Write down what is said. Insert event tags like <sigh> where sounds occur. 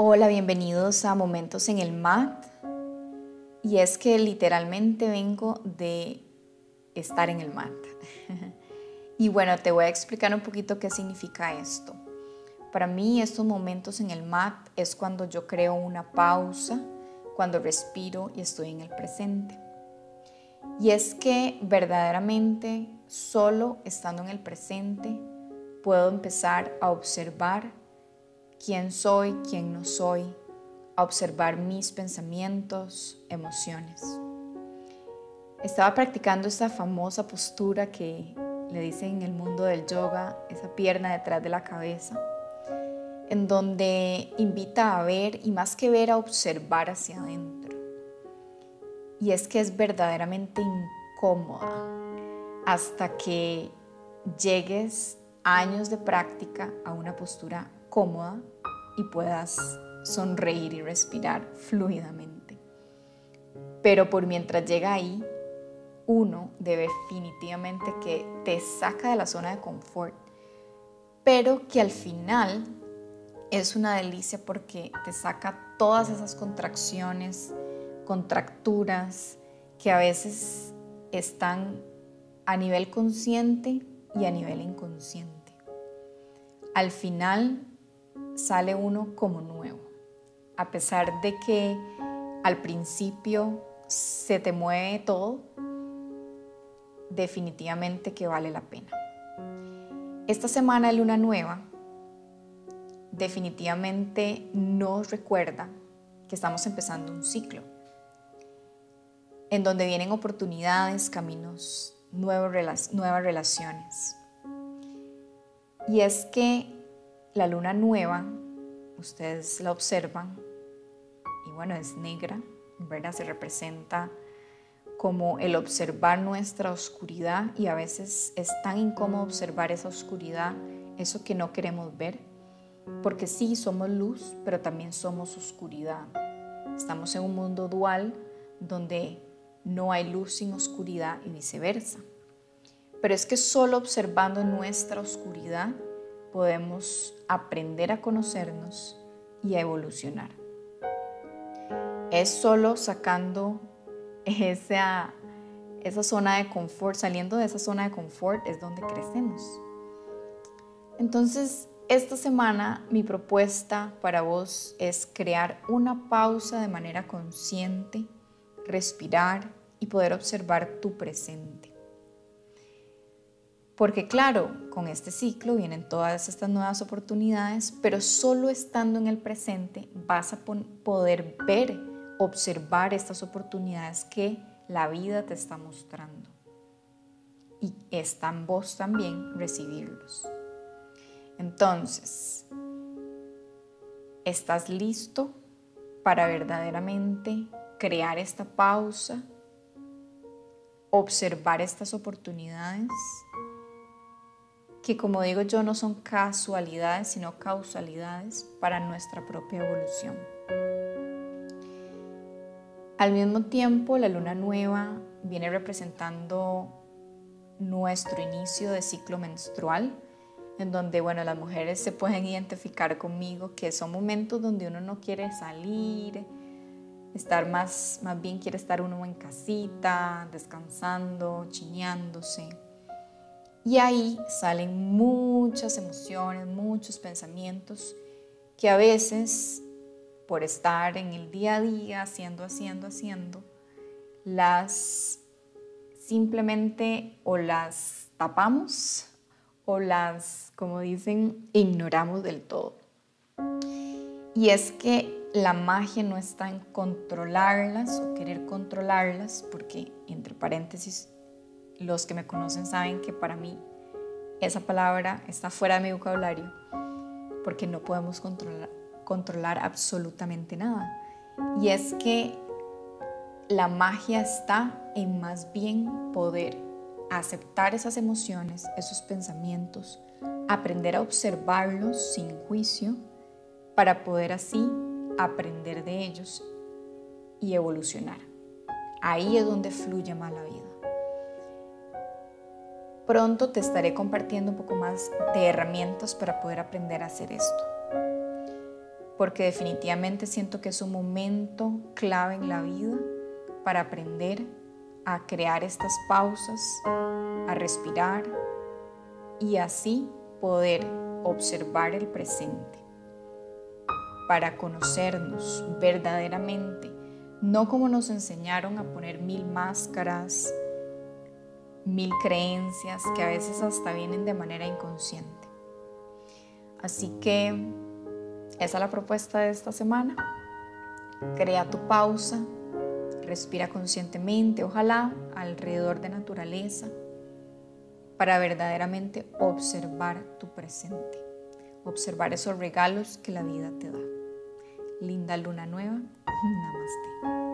Hola, bienvenidos a Momentos en el MAT. Y es que literalmente vengo de estar en el MAT. <laughs> y bueno, te voy a explicar un poquito qué significa esto. Para mí estos momentos en el MAT es cuando yo creo una pausa, cuando respiro y estoy en el presente. Y es que verdaderamente solo estando en el presente puedo empezar a observar quién soy, quién no soy, a observar mis pensamientos, emociones. Estaba practicando esta famosa postura que le dicen en el mundo del yoga, esa pierna detrás de la cabeza, en donde invita a ver y más que ver a observar hacia adentro. Y es que es verdaderamente incómoda hasta que llegues años de práctica a una postura cómoda y puedas sonreír y respirar fluidamente. Pero por mientras llega ahí, uno debe definitivamente que te saca de la zona de confort, pero que al final es una delicia porque te saca todas esas contracciones, contracturas que a veces están a nivel consciente y a nivel inconsciente. Al final sale uno como nuevo, a pesar de que al principio se te mueve todo, definitivamente que vale la pena. Esta semana de luna nueva definitivamente nos recuerda que estamos empezando un ciclo en donde vienen oportunidades, caminos, nuevas, relaciones. Y es que la luna nueva, ustedes la observan, y bueno, es negra, ¿verdad? Se representa como el observar nuestra oscuridad y a veces es tan incómodo observar esa oscuridad, eso que no queremos ver, porque sí somos luz, pero también somos oscuridad. Estamos en un mundo dual donde no hay luz sin oscuridad y viceversa. Pero es que solo observando nuestra oscuridad podemos aprender a conocernos y a evolucionar. Es solo sacando esa, esa zona de confort, saliendo de esa zona de confort es donde crecemos. Entonces, esta semana mi propuesta para vos es crear una pausa de manera consciente, respirar y poder observar tu presente. Porque claro, con este ciclo vienen todas estas nuevas oportunidades, pero solo estando en el presente vas a poder ver, observar estas oportunidades que la vida te está mostrando. Y está en vos también recibirlos. Entonces, ¿estás listo para verdaderamente crear esta pausa? Observar estas oportunidades que como digo yo no son casualidades, sino causalidades para nuestra propia evolución. Al mismo tiempo, la luna nueva viene representando nuestro inicio de ciclo menstrual, en donde, bueno, las mujeres se pueden identificar conmigo, que son momentos donde uno no quiere salir, estar más, más bien quiere estar uno en casita, descansando, chiñándose. Y ahí salen muchas emociones, muchos pensamientos que a veces por estar en el día a día, haciendo, haciendo, haciendo, las simplemente o las tapamos o las, como dicen, ignoramos del todo. Y es que la magia no está en controlarlas o querer controlarlas, porque entre paréntesis los que me conocen saben que para mí esa palabra está fuera de mi vocabulario porque no podemos controlar, absolutamente nada. Y es que la magia está en más bien poder aceptar esas emociones, esos pensamientos, aprender a observarlos sin juicio para poder así aprender de ellos y evolucionar. Ahí es donde fluye más la vida. Pronto te estaré compartiendo un poco más de herramientas para poder aprender a hacer esto. porque definitivamente siento que es un momento clave en la vida para aprender a crear estas pausas, a respirar y así poder observar el presente, para conocernos verdaderamente, no como nos enseñaron a poner mil máscaras, mil creencias que a veces hasta vienen de manera inconsciente. Así que esa es la propuesta de esta semana. Crea tu pausa, respira conscientemente, ojalá alrededor de naturaleza, para verdaderamente observar tu presente, observar esos regalos que la vida te da. Linda luna nueva, namaste.